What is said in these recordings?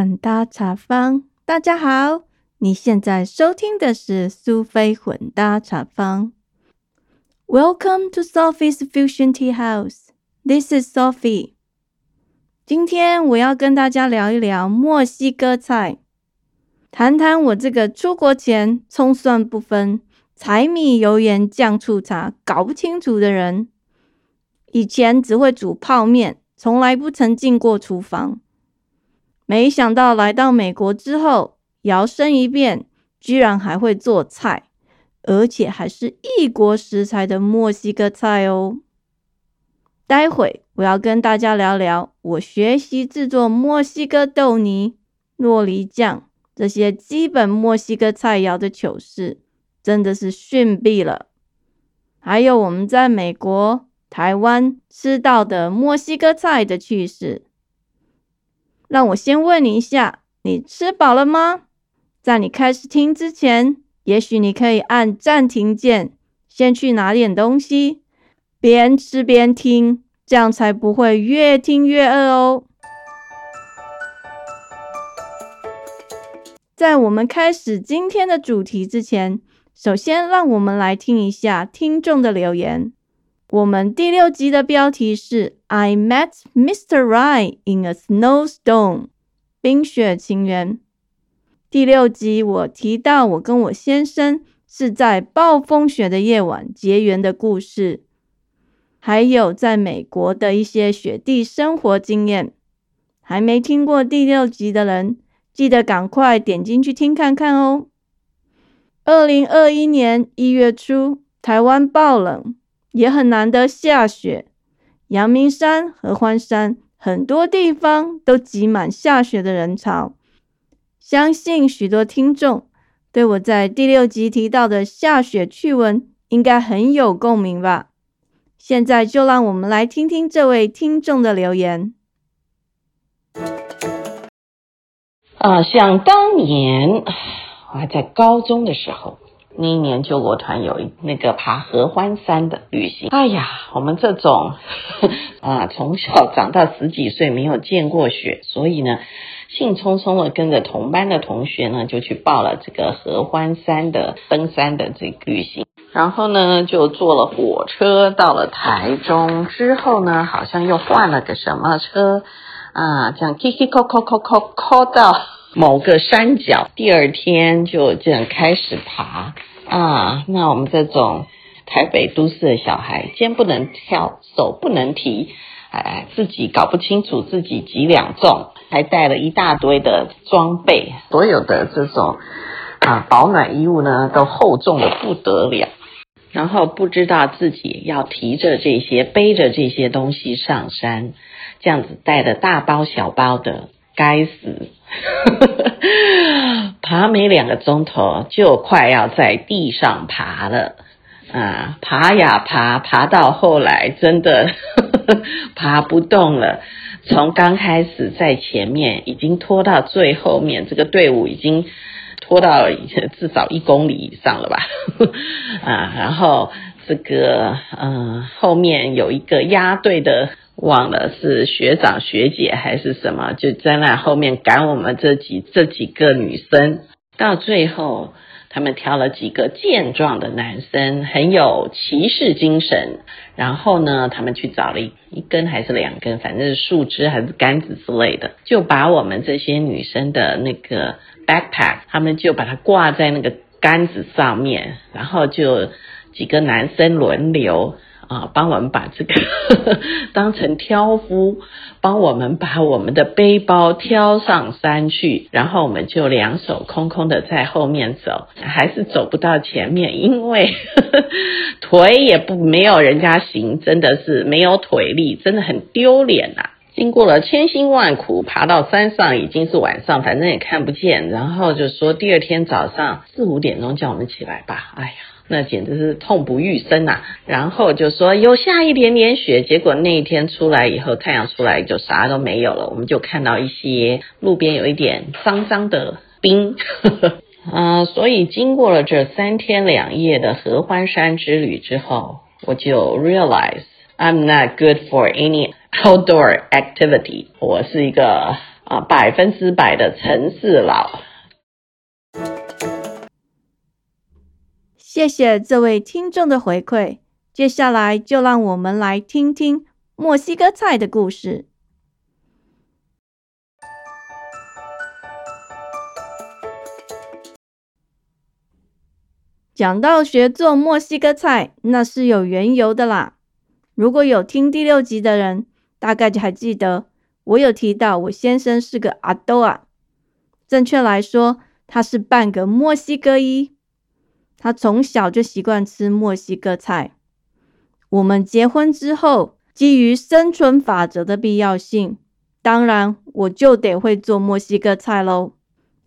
混搭茶坊，大家好，你现在收听的是苏菲混搭茶坊。Welcome to Sophie's Fusion Tea House. This is Sophie. 今天我要跟大家聊一聊墨西哥菜，谈谈我这个出国前葱蒜不分、柴米油盐酱醋茶搞不清楚的人，以前只会煮泡面，从来不曾进过厨房。没想到来到美国之后，摇身一变，居然还会做菜，而且还是异国食材的墨西哥菜哦。待会我要跟大家聊聊我学习制作墨西哥豆泥、洛梨酱这些基本墨西哥菜肴的糗事，真的是逊毙了。还有我们在美国、台湾吃到的墨西哥菜的趣事。让我先问你一下，你吃饱了吗？在你开始听之前，也许你可以按暂停键，先去拿点东西，边吃边听，这样才不会越听越饿哦。在我们开始今天的主题之前，首先让我们来听一下听众的留言。我们第六集的标题是 "I met Mr. Right in a snowstorm"，冰雪情缘。第六集我提到我跟我先生是在暴风雪的夜晚结缘的故事，还有在美国的一些雪地生活经验。还没听过第六集的人，记得赶快点进去听看看哦。二零二一年一月初，台湾暴冷。也很难得下雪，阳明山、合欢山很多地方都挤满下雪的人潮。相信许多听众对我在第六集提到的下雪趣闻应该很有共鸣吧？现在就让我们来听听这位听众的留言。啊，想当年我还在高中的时候。那一年救国团有一那个爬合欢山的旅行，哎呀，我们这种 啊从小长到十几岁没有见过雪，所以呢兴冲冲的跟着同班的同学呢就去报了这个合欢山的登山的这个旅行，然后呢就坐了火车到了台中，之后呢好像又换了个什么车啊，这样 k k 扣扣扣扣扣到。某个山脚，第二天就这样开始爬啊。那我们这种台北都市的小孩，肩不能跳，手不能提，哎，自己搞不清楚自己几两重，还带了一大堆的装备，所有的这种啊保暖衣物呢，都厚重的不得了。然后不知道自己要提着这些、背着这些东西上山，这样子带的大包小包的。该死，爬没两个钟头就快要在地上爬了啊！爬呀爬，爬到后来真的 爬不动了。从刚开始在前面，已经拖到最后面，这个队伍已经拖到至少一公里以上了吧？啊，然后这个嗯，后面有一个压队的。忘了是学长学姐还是什么，就在那后面赶我们这几这几个女生。到最后，他们挑了几个健壮的男生，很有骑士精神。然后呢，他们去找了一一根还是两根，反正是树枝还是杆子之类的，就把我们这些女生的那个 backpack，他们就把它挂在那个杆子上面，然后就几个男生轮流。啊，帮我们把这个呵呵当成挑夫，帮我们把我们的背包挑上山去，然后我们就两手空空的在后面走，还是走不到前面，因为呵 呵腿也不没有人家行，真的是没有腿力，真的很丢脸呐。经过了千辛万苦，爬到山上已经是晚上，反正也看不见，然后就说第二天早上四五点钟叫我们起来吧。哎呀。那简直是痛不欲生呐！然后就说有下一点点雪，结果那一天出来以后，太阳出来就啥都没有了。我们就看到一些路边有一点脏脏的冰，嗯，所以经过了这三天两夜的合欢山之旅之后，我就 realize I'm not good for any outdoor activity。我是一个。啊百分之百的城市老。谢谢这位听众的回馈，接下来就让我们来听听墨西哥菜的故事。讲到学做墨西哥菜，那是有缘由的啦。如果有听第六集的人，大概就还记得我有提到我先生是个阿多啊，正确来说，他是半个墨西哥裔。他从小就习惯吃墨西哥菜。我们结婚之后，基于生存法则的必要性，当然我就得会做墨西哥菜喽。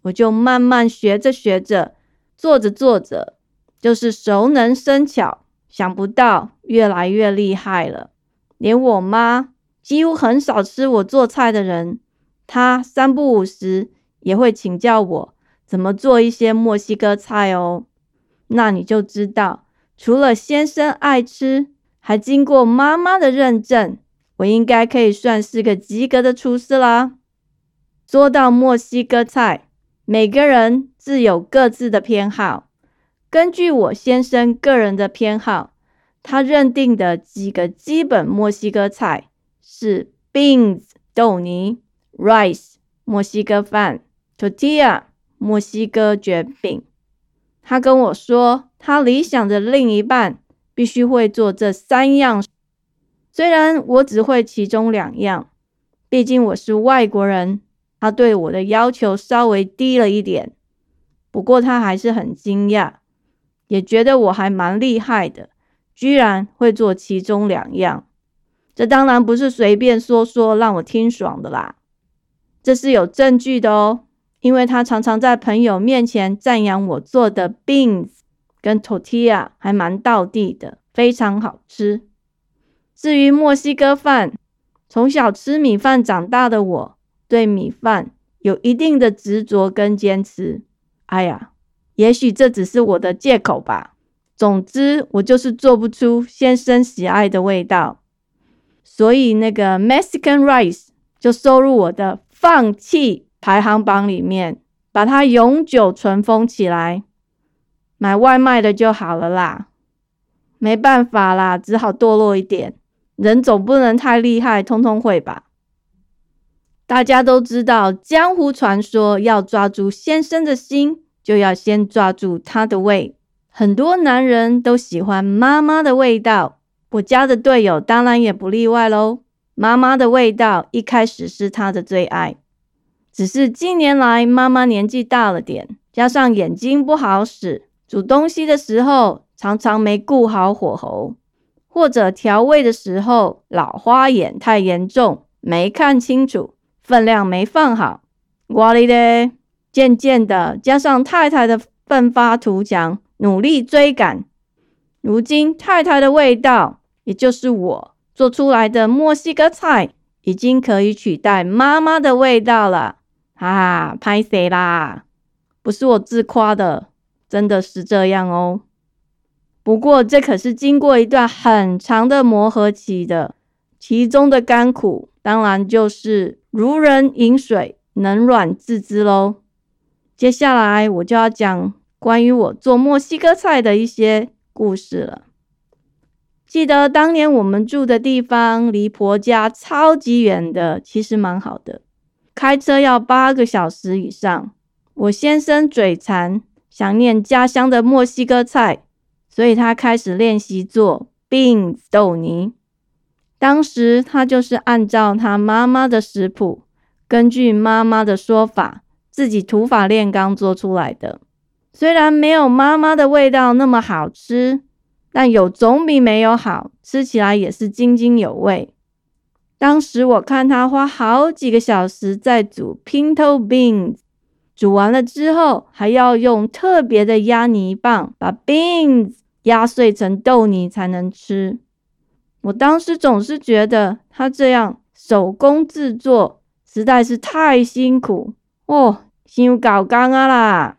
我就慢慢学着学着，做着做着，就是熟能生巧。想不到越来越厉害了，连我妈几乎很少吃我做菜的人，她三不五时也会请教我怎么做一些墨西哥菜哦。那你就知道，除了先生爱吃，还经过妈妈的认证，我应该可以算是个及格的厨师啦。说到墨西哥菜，每个人自有各自的偏好。根据我先生个人的偏好，他认定的几个基本墨西哥菜是 beans 豆泥、rice 墨西哥饭、tortilla 墨西哥卷饼。他跟我说，他理想的另一半必须会做这三样。虽然我只会其中两样，毕竟我是外国人，他对我的要求稍微低了一点。不过他还是很惊讶，也觉得我还蛮厉害的，居然会做其中两样。这当然不是随便说说让我听爽的啦，这是有证据的哦。因为他常常在朋友面前赞扬我做的 beans 跟 tortilla 还蛮道地的，非常好吃。至于墨西哥饭，从小吃米饭长大的我，对米饭有一定的执着跟坚持。哎呀，也许这只是我的借口吧。总之，我就是做不出先生喜爱的味道，所以那个 Mexican rice 就收入我的放弃。排行榜里面，把它永久存封起来，买外卖的就好了啦。没办法啦，只好堕落一点。人总不能太厉害，通通会吧？大家都知道，江湖传说要抓住先生的心，就要先抓住他的胃。很多男人都喜欢妈妈的味道，我家的队友当然也不例外喽。妈妈的味道一开始是他的最爱。只是近年来妈妈年纪大了点，加上眼睛不好使，煮东西的时候常常没顾好火候，或者调味的时候老花眼太严重，没看清楚，分量没放好，哇哩嘞！渐渐的，加上太太的奋发图强，努力追赶，如今太太的味道，也就是我做出来的墨西哥菜，已经可以取代妈妈的味道了。啊，拍谁啦？不是我自夸的，真的是这样哦。不过这可是经过一段很长的磨合期的，其中的甘苦，当然就是如人饮水，冷暖自知喽。接下来我就要讲关于我做墨西哥菜的一些故事了。记得当年我们住的地方离婆家超级远的，其实蛮好的。开车要八个小时以上。我先生嘴馋，想念家乡的墨西哥菜，所以他开始练习做 beans 豆泥。当时他就是按照他妈妈的食谱，根据妈妈的说法，自己土法炼钢做出来的。虽然没有妈妈的味道那么好吃，但有总比没有好，吃起来也是津津有味。当时我看他花好几个小时在煮 pinto beans，煮完了之后还要用特别的压泥棒把 beans 压碎成豆泥才能吃。我当时总是觉得他这样手工制作实在是太辛苦哦，心搞干啊啦！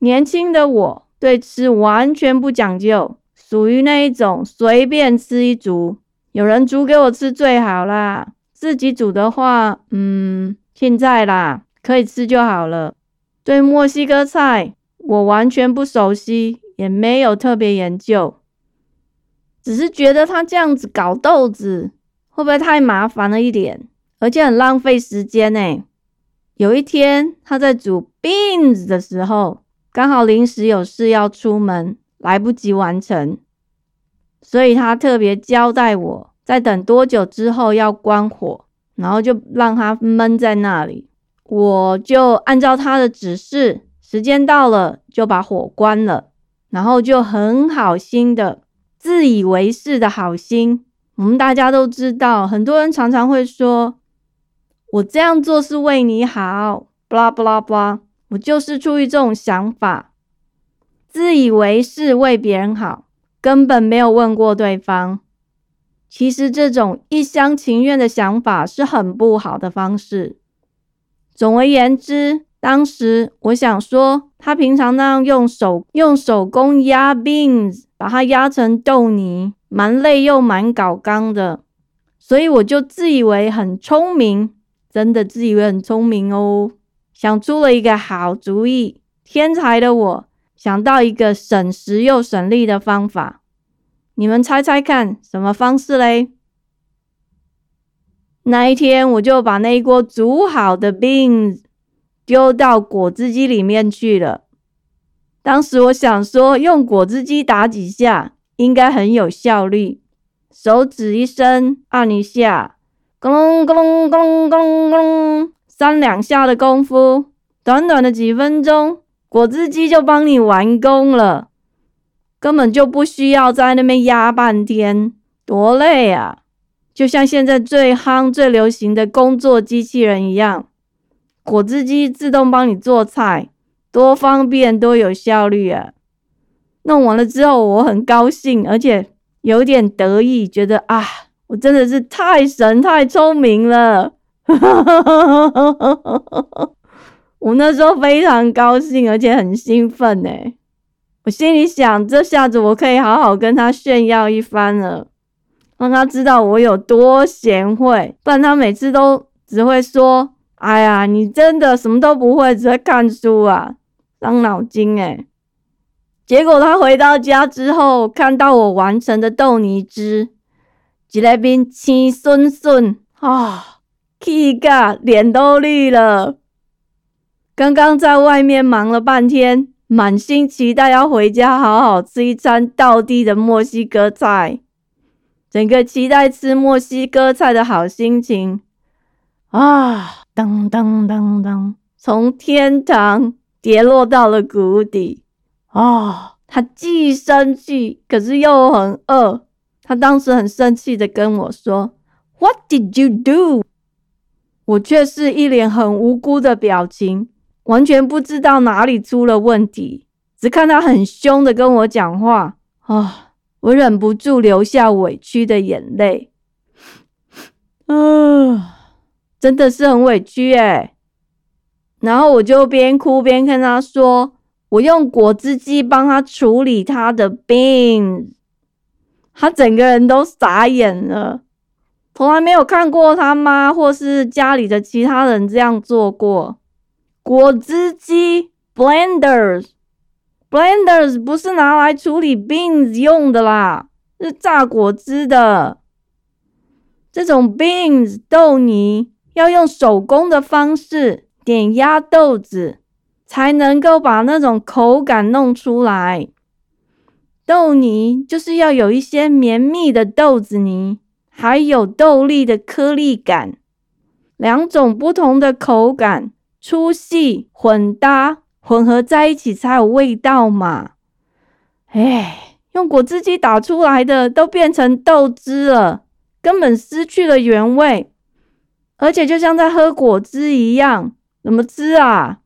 年轻的我对吃完全不讲究，属于那一种随便吃一煮。有人煮给我吃最好啦，自己煮的话，嗯，现在啦，可以吃就好了。对墨西哥菜，我完全不熟悉，也没有特别研究，只是觉得他这样子搞豆子，会不会太麻烦了一点？而且很浪费时间呢。有一天，他在煮 beans 的时候，刚好临时有事要出门，来不及完成，所以他特别交代我，在等多久之后要关火，然后就让它焖在那里。我就按照他的指示，时间到了就把火关了，然后就很好心的自以为是的好心。我们大家都知道，很多人常常会说。我这样做是为你好，布拉布拉布拉，我就是出于这种想法，自以为是为别人好，根本没有问过对方。其实这种一厢情愿的想法是很不好的方式。总而言之，当时我想说，他平常那样用手用手工压 beans，把它压成豆泥，蛮累又蛮搞刚的，所以我就自以为很聪明。真的自以为很聪明哦，想出了一个好主意。天才的我想到一个省时又省力的方法，你们猜猜看什么方式嘞？那一天我就把那一锅煮好的 beans 丢到果汁机里面去了。当时我想说，用果汁机打几下应该很有效率，手指一伸按一下。咕隆咕隆咕隆咕隆咕隆，三两下的功夫，短短的几分钟，果汁机就帮你完工了，根本就不需要在那边压半天，多累啊！就像现在最夯、最流行的工作机器人一样，果汁机自动帮你做菜，多方便，多有效率啊！弄完了之后，我很高兴，而且有点得意，觉得啊。我真的是太神太聪明了，哈哈哈哈我那时候非常高兴，而且很兴奋呢。我心里想，这下子我可以好好跟他炫耀一番了，让他知道我有多贤惠。不然他每次都只会说：“哎呀，你真的什么都不会，只会看书啊，伤脑筋诶结果他回到家之后，看到我完成的豆泥汁。一个面青顺顺啊，气噶脸都绿了。刚刚在外面忙了半天，满心期待要回家好好吃一餐道地的墨西哥菜，整个期待吃墨西哥菜的好心情啊，噔噔噔噔，从天堂跌落到了谷底啊！他既生气，可是又很饿。他当时很生气的跟我说：“What did you do？” 我却是一脸很无辜的表情，完全不知道哪里出了问题，只看他很凶的跟我讲话啊！我忍不住流下委屈的眼泪，啊，真的是很委屈诶然后我就边哭边跟他说：“我用果汁机帮他处理他的病。”他整个人都傻眼了，从来没有看过他妈或是家里的其他人这样做过。果汁机 （blenders），blenders 不是拿来处理 beans 用的啦，是榨果汁的。这种 beans 豆泥要用手工的方式点压豆子，才能够把那种口感弄出来。豆泥就是要有一些绵密的豆子泥，还有豆粒的颗粒感，两种不同的口感，粗细混搭混合在一起才有味道嘛。哎，用果汁机打出来的都变成豆汁了，根本失去了原味，而且就像在喝果汁一样，怎么吃啊？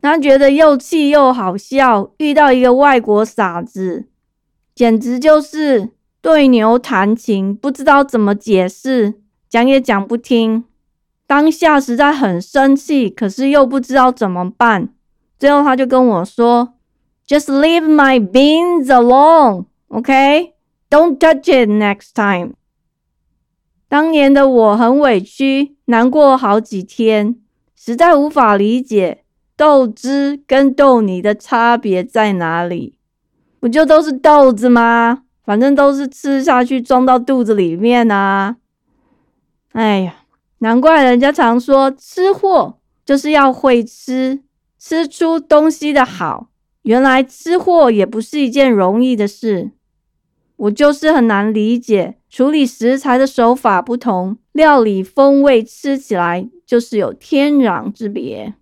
他觉得又气又好笑，遇到一个外国傻子，简直就是对牛弹琴，不知道怎么解释，讲也讲不听。当下实在很生气，可是又不知道怎么办。最后他就跟我说：“Just leave my beans alone, OK? Don't touch it next time.” 当年的我很委屈，难过好几天，实在无法理解豆汁跟豆泥的差别在哪里。不就都是豆子吗？反正都是吃下去装到肚子里面啊！哎呀，难怪人家常说吃货就是要会吃，吃出东西的好。原来吃货也不是一件容易的事。我就是很难理解。处理食材的手法不同，料理风味吃起来就是有天壤之别。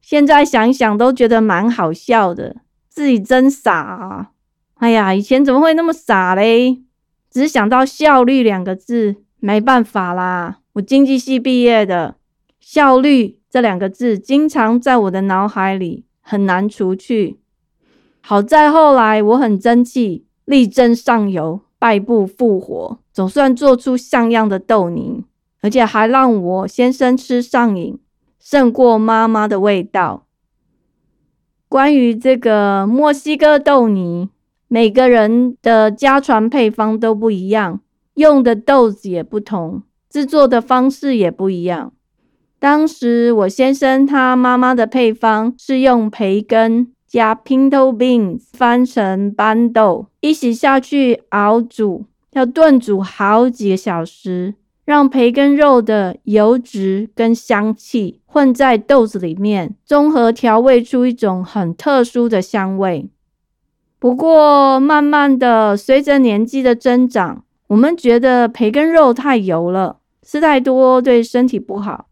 现在想想都觉得蛮好笑的，自己真傻啊！哎呀，以前怎么会那么傻嘞？只想到效率两个字，没办法啦，我经济系毕业的，效率这两个字经常在我的脑海里很难除去。好在后来我很争气，力争上游。败部复活，总算做出像样的豆泥，而且还让我先生吃上瘾，胜过妈妈的味道。关于这个墨西哥豆泥，每个人的家传配方都不一样，用的豆子也不同，制作的方式也不一样。当时我先生他妈妈的配方是用培根。加 pinto beans 翻成斑豆，一起下去熬煮，要炖煮好几个小时，让培根肉的油脂跟香气混在豆子里面，综合调味出一种很特殊的香味。不过，慢慢的随着年纪的增长，我们觉得培根肉太油了，吃太多对身体不好。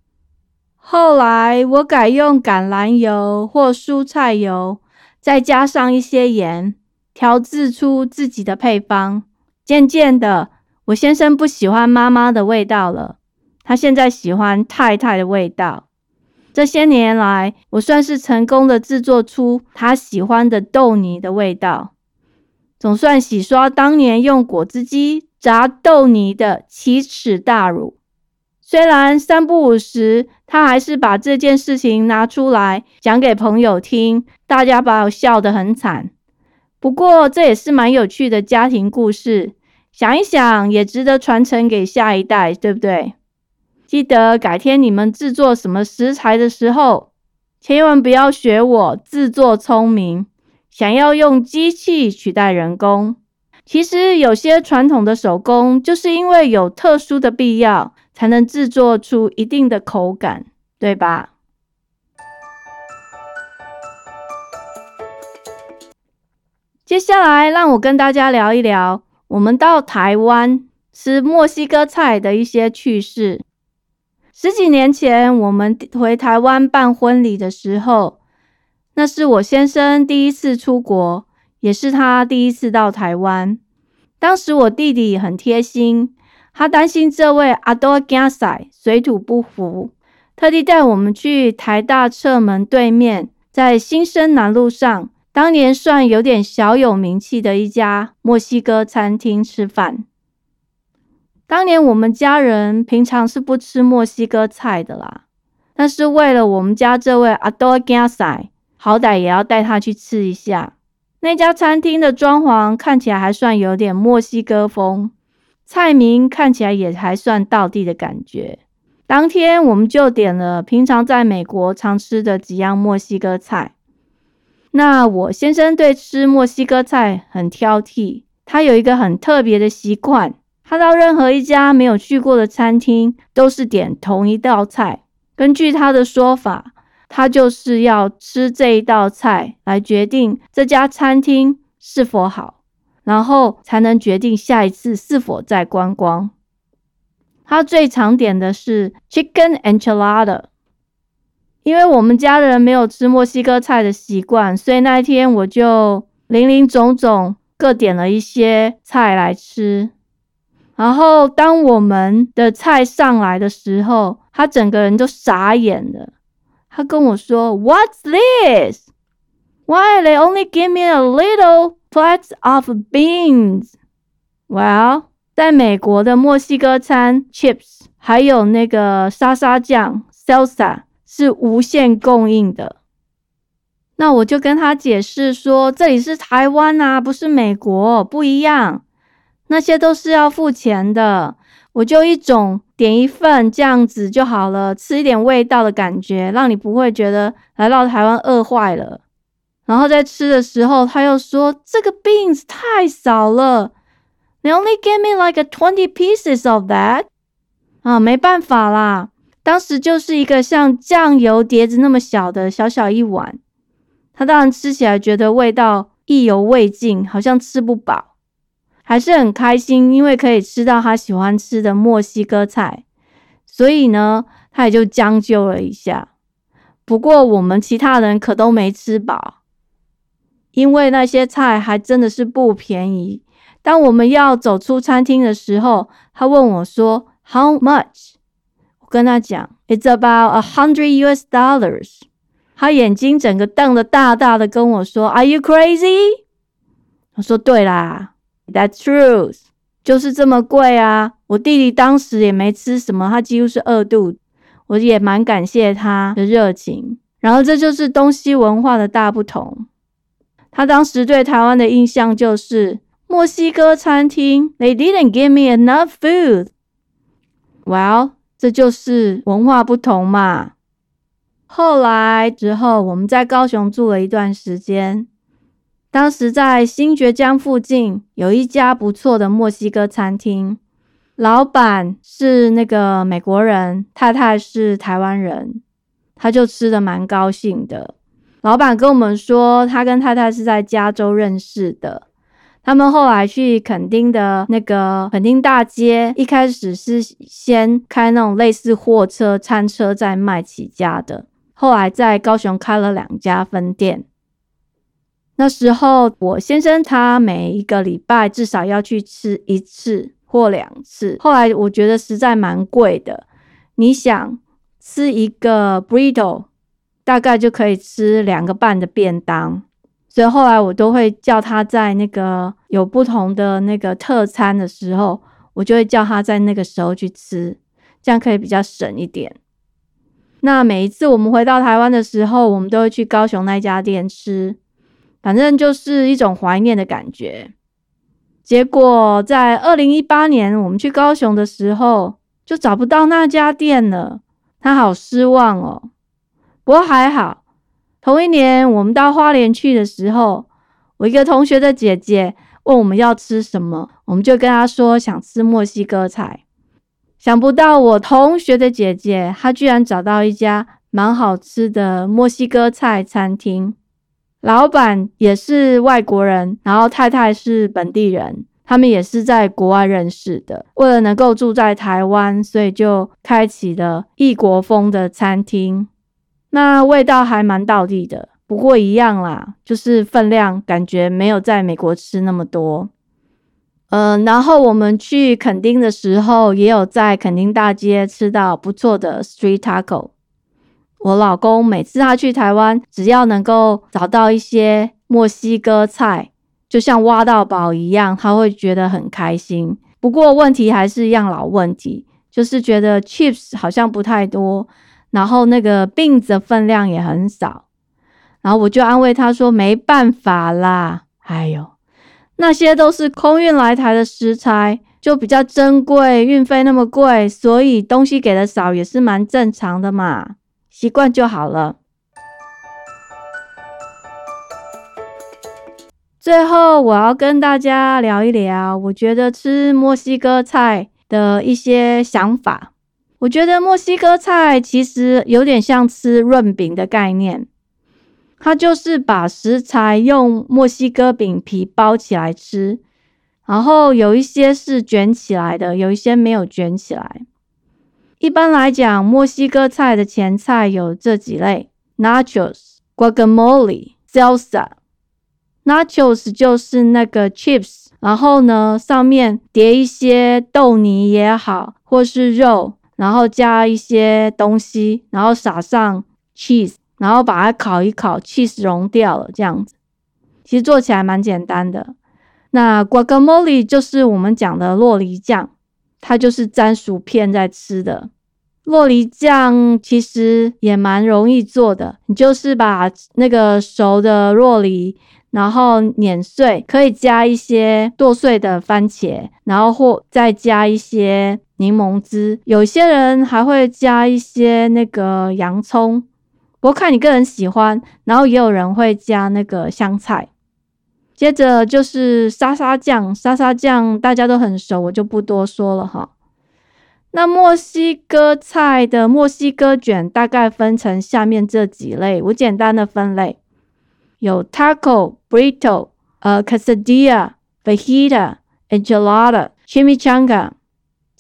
后来我改用橄榄油或蔬菜油。再加上一些盐，调制出自己的配方。渐渐的，我先生不喜欢妈妈的味道了，他现在喜欢太太的味道。这些年来，我算是成功的制作出他喜欢的豆泥的味道，总算洗刷当年用果汁机炸豆泥的奇耻大辱。虽然三不五时，他还是把这件事情拿出来讲给朋友听，大家把我笑得很惨。不过这也是蛮有趣的家庭故事，想一想也值得传承给下一代，对不对？记得改天你们制作什么食材的时候，千万不要学我自作聪明，想要用机器取代人工。其实有些传统的手工，就是因为有特殊的必要。才能制作出一定的口感，对吧？接下来，让我跟大家聊一聊我们到台湾吃墨西哥菜的一些趣事。十几年前，我们回台湾办婚礼的时候，那是我先生第一次出国，也是他第一次到台湾。当时我弟弟很贴心。他担心这位阿多加塞水土不服，特地带我们去台大侧门对面，在新生南路上，当年算有点小有名气的一家墨西哥餐厅吃饭。当年我们家人平常是不吃墨西哥菜的啦，但是为了我们家这位阿多加塞，好歹也要带他去吃一下。那家餐厅的装潢看起来还算有点墨西哥风。菜名看起来也还算道地的感觉。当天我们就点了平常在美国常吃的几样墨西哥菜。那我先生对吃墨西哥菜很挑剔，他有一个很特别的习惯，他到任何一家没有去过的餐厅，都是点同一道菜。根据他的说法，他就是要吃这一道菜来决定这家餐厅是否好。然后才能决定下一次是否再观光。他最常点的是 chicken enchilada，因为我们家人没有吃墨西哥菜的习惯，所以那一天我就零零总总各点了一些菜来吃。然后当我们的菜上来的时候，他整个人都傻眼了。他跟我说：“What's this? Why they only give me a little？” Flats of beans. Well，在美国的墨西哥餐 chips 还有那个沙沙酱 salsa 是无限供应的。那我就跟他解释说，这里是台湾啊，不是美国，不一样。那些都是要付钱的。我就一种点一份这样子就好了，吃一点味道的感觉，让你不会觉得来到台湾饿坏了。然后在吃的时候，他又说这个 beans 太少了，They only gave me like a twenty pieces of that。啊，没办法啦，当时就是一个像酱油碟子那么小的小小一碗，他当然吃起来觉得味道意犹未尽，好像吃不饱，还是很开心，因为可以吃到他喜欢吃的墨西哥菜，所以呢，他也就将就了一下。不过我们其他人可都没吃饱。因为那些菜还真的是不便宜。当我们要走出餐厅的时候，他问我说：“How much？” 我跟他讲：“It's about a hundred U.S. dollars。”他眼睛整个瞪得大大的，跟我说：“Are you crazy？” 我说：“对啦，That's true，就是这么贵啊。”我弟弟当时也没吃什么，他几乎是饿肚。我也蛮感谢他的热情。然后这就是东西文化的大不同。他当时对台湾的印象就是墨西哥餐厅，They didn't give me enough food。Well，这就是文化不同嘛。后来之后，我们在高雄住了一段时间，当时在新觉江附近有一家不错的墨西哥餐厅，老板是那个美国人，太太是台湾人，他就吃的蛮高兴的。老板跟我们说，他跟太太是在加州认识的。他们后来去垦丁的那个垦丁大街，一开始是先开那种类似货车、餐车在卖起家的。后来在高雄开了两家分店。那时候我先生他每一个礼拜至少要去吃一次或两次。后来我觉得实在蛮贵的。你想吃一个 burrito？大概就可以吃两个半的便当，所以后来我都会叫他在那个有不同的那个特餐的时候，我就会叫他在那个时候去吃，这样可以比较省一点。那每一次我们回到台湾的时候，我们都会去高雄那家店吃，反正就是一种怀念的感觉。结果在二零一八年我们去高雄的时候，就找不到那家店了，他好失望哦。不过还好，同一年我们到花莲去的时候，我一个同学的姐姐问我们要吃什么，我们就跟她说想吃墨西哥菜。想不到我同学的姐姐，她居然找到一家蛮好吃的墨西哥菜餐厅，老板也是外国人，然后太太是本地人，他们也是在国外认识的。为了能够住在台湾，所以就开启了异国风的餐厅。那味道还蛮到地的，不过一样啦，就是分量感觉没有在美国吃那么多。嗯，然后我们去垦丁的时候，也有在垦丁大街吃到不错的 street taco。我老公每次他去台湾，只要能够找到一些墨西哥菜，就像挖到宝一样，他会觉得很开心。不过问题还是一样老问题，就是觉得 chips 好像不太多。然后那个病的分量也很少，然后我就安慰他说：“没办法啦，哎呦，那些都是空运来台的食材，就比较珍贵，运费那么贵，所以东西给的少也是蛮正常的嘛，习惯就好了。”最后我要跟大家聊一聊，我觉得吃墨西哥菜的一些想法。我觉得墨西哥菜其实有点像吃润饼的概念，它就是把食材用墨西哥饼皮包起来吃，然后有一些是卷起来的，有一些没有卷起来。一般来讲，墨西哥菜的前菜有这几类：nachos、guacamole、salsa。nachos 就是那个 chips，然后呢上面叠一些豆泥也好，或是肉。然后加一些东西，然后撒上 cheese，然后把它烤一烤，cheese 融掉了，这样子，其实做起来蛮简单的。那 guacamole 就是我们讲的洛梨酱，它就是沾薯片在吃的。洛梨酱其实也蛮容易做的，你就是把那个熟的洛梨，然后碾碎，可以加一些剁碎的番茄，然后或再加一些。柠檬汁，有些人还会加一些那个洋葱，不过看你个人喜欢。然后也有人会加那个香菜。接着就是沙沙酱，沙沙酱大家都很熟，我就不多说了哈。那墨西哥菜的墨西哥卷大概分成下面这几类，我简单的分类有 taco、burrito、呃 quesadilla、fajita、enchilada、chimichanga。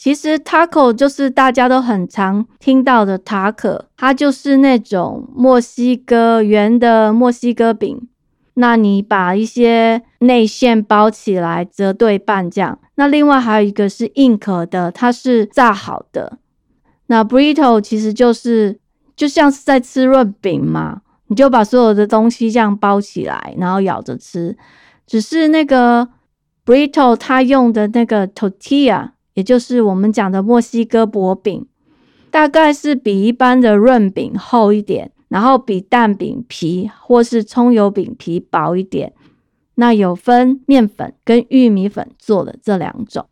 其实 taco 就是大家都很常听到的塔可，它就是那种墨西哥圆的墨西哥饼。那你把一些内馅包起来，折对半这样。那另外还有一个是硬壳的，它是炸好的。那 burrito 其实就是就像是在吃润饼嘛，你就把所有的东西这样包起来，然后咬着吃。只是那个 burrito 它用的那个 tortilla，也就是我们讲的墨西哥薄饼，大概是比一般的润饼厚一点。然后比蛋饼皮或是葱油饼皮薄一点，那有分面粉跟玉米粉做的这两种。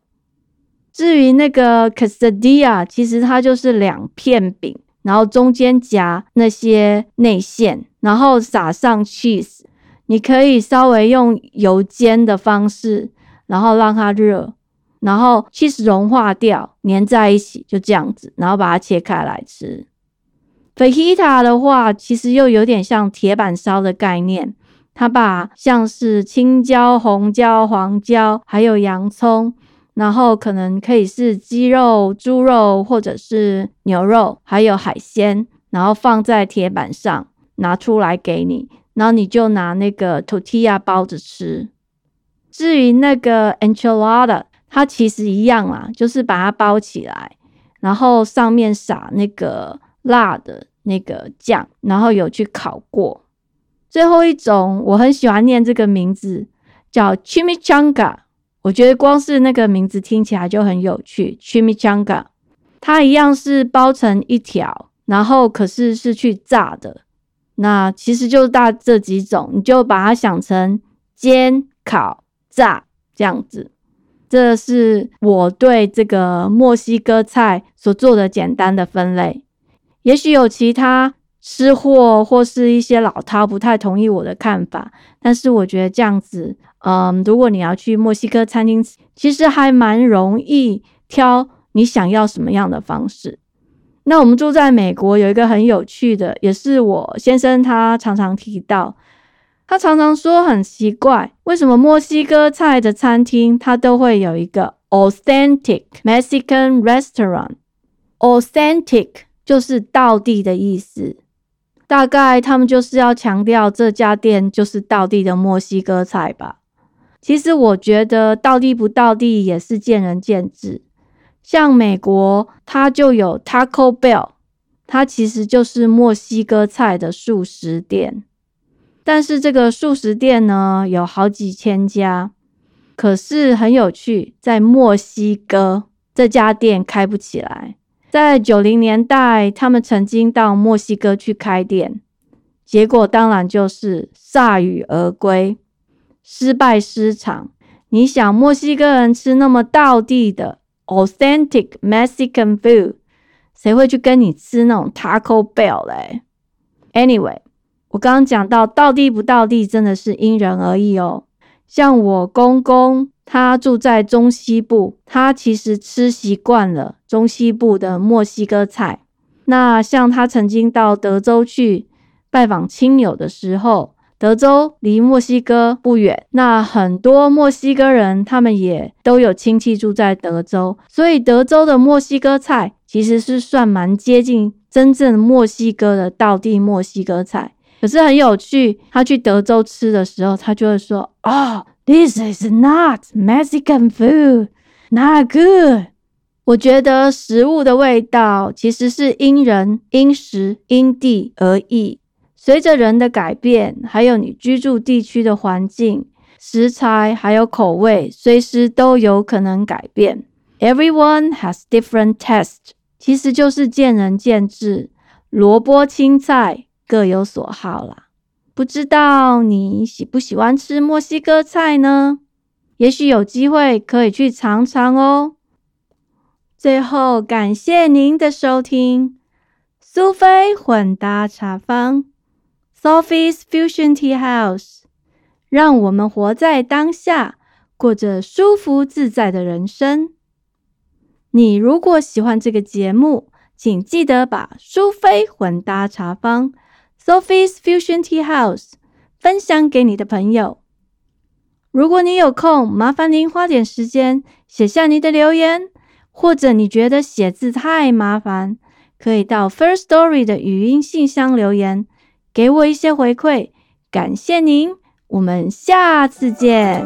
至于那个 quesadilla，其实它就是两片饼，然后中间夹那些内馅，然后撒上 cheese。你可以稍微用油煎的方式，然后让它热，然后 cheese 融化掉，粘在一起，就这样子，然后把它切开来吃。Fajita 的话，其实又有点像铁板烧的概念，它把像是青椒、红椒、黄椒，还有洋葱，然后可能可以是鸡肉、猪肉或者是牛肉，还有海鲜，然后放在铁板上拿出来给你，然后你就拿那个 tortilla 包着吃。至于那个 enchilada，它其实一样啦，就是把它包起来，然后上面撒那个。辣的那个酱，然后有去烤过。最后一种，我很喜欢念这个名字，叫 Chimichanga。我觉得光是那个名字听起来就很有趣，Chimichanga。它一样是包成一条，然后可是是去炸的。那其实就是大这几种，你就把它想成煎、烤、炸这样子。这是我对这个墨西哥菜所做的简单的分类。也许有其他吃货或是一些老饕不太同意我的看法，但是我觉得这样子，嗯，如果你要去墨西哥餐厅，其实还蛮容易挑你想要什么样的方式。那我们住在美国，有一个很有趣的，也是我先生他常常提到，他常常说很奇怪，为什么墨西哥菜的餐厅它都会有一个 authentic Mexican restaurant，authentic。就是道地的意思，大概他们就是要强调这家店就是道地的墨西哥菜吧。其实我觉得道地不道地也是见仁见智。像美国，它就有 Taco Bell，它其实就是墨西哥菜的素食店。但是这个素食店呢，有好几千家，可是很有趣，在墨西哥这家店开不起来。在九零年代，他们曾经到墨西哥去开店，结果当然就是铩羽而归，失败失场。你想，墨西哥人吃那么道地的 authentic Mexican food，谁会去跟你吃那种 Taco Bell 嘞？Anyway，我刚刚讲到道地不道地，真的是因人而异哦。像我公公。他住在中西部，他其实吃习惯了中西部的墨西哥菜。那像他曾经到德州去拜访亲友的时候，德州离墨西哥不远，那很多墨西哥人他们也都有亲戚住在德州，所以德州的墨西哥菜其实是算蛮接近真正墨西哥的道地墨西哥菜。可是很有趣，他去德州吃的时候，他就会说：“哦。” This is not Mexican food, not good。我觉得食物的味道其实是因人、因时、因地而异。随着人的改变，还有你居住地区的环境、食材还有口味，随时都有可能改变。Everyone has different taste，其实就是见仁见智，萝卜青菜各有所好啦。不知道你喜不喜欢吃墨西哥菜呢？也许有机会可以去尝尝哦。最后，感谢您的收听，苏菲混搭茶坊 （Sophie's Fusion Tea House），让我们活在当下，过着舒服自在的人生。你如果喜欢这个节目，请记得把苏菲混搭茶坊 （Sophie's Fusion Tea House） 分享给你的朋友。如果你有空，麻烦您花点时间写下你的留言。或者你觉得写字太麻烦，可以到 First Story 的语音信箱留言，给我一些回馈。感谢您，我们下次见。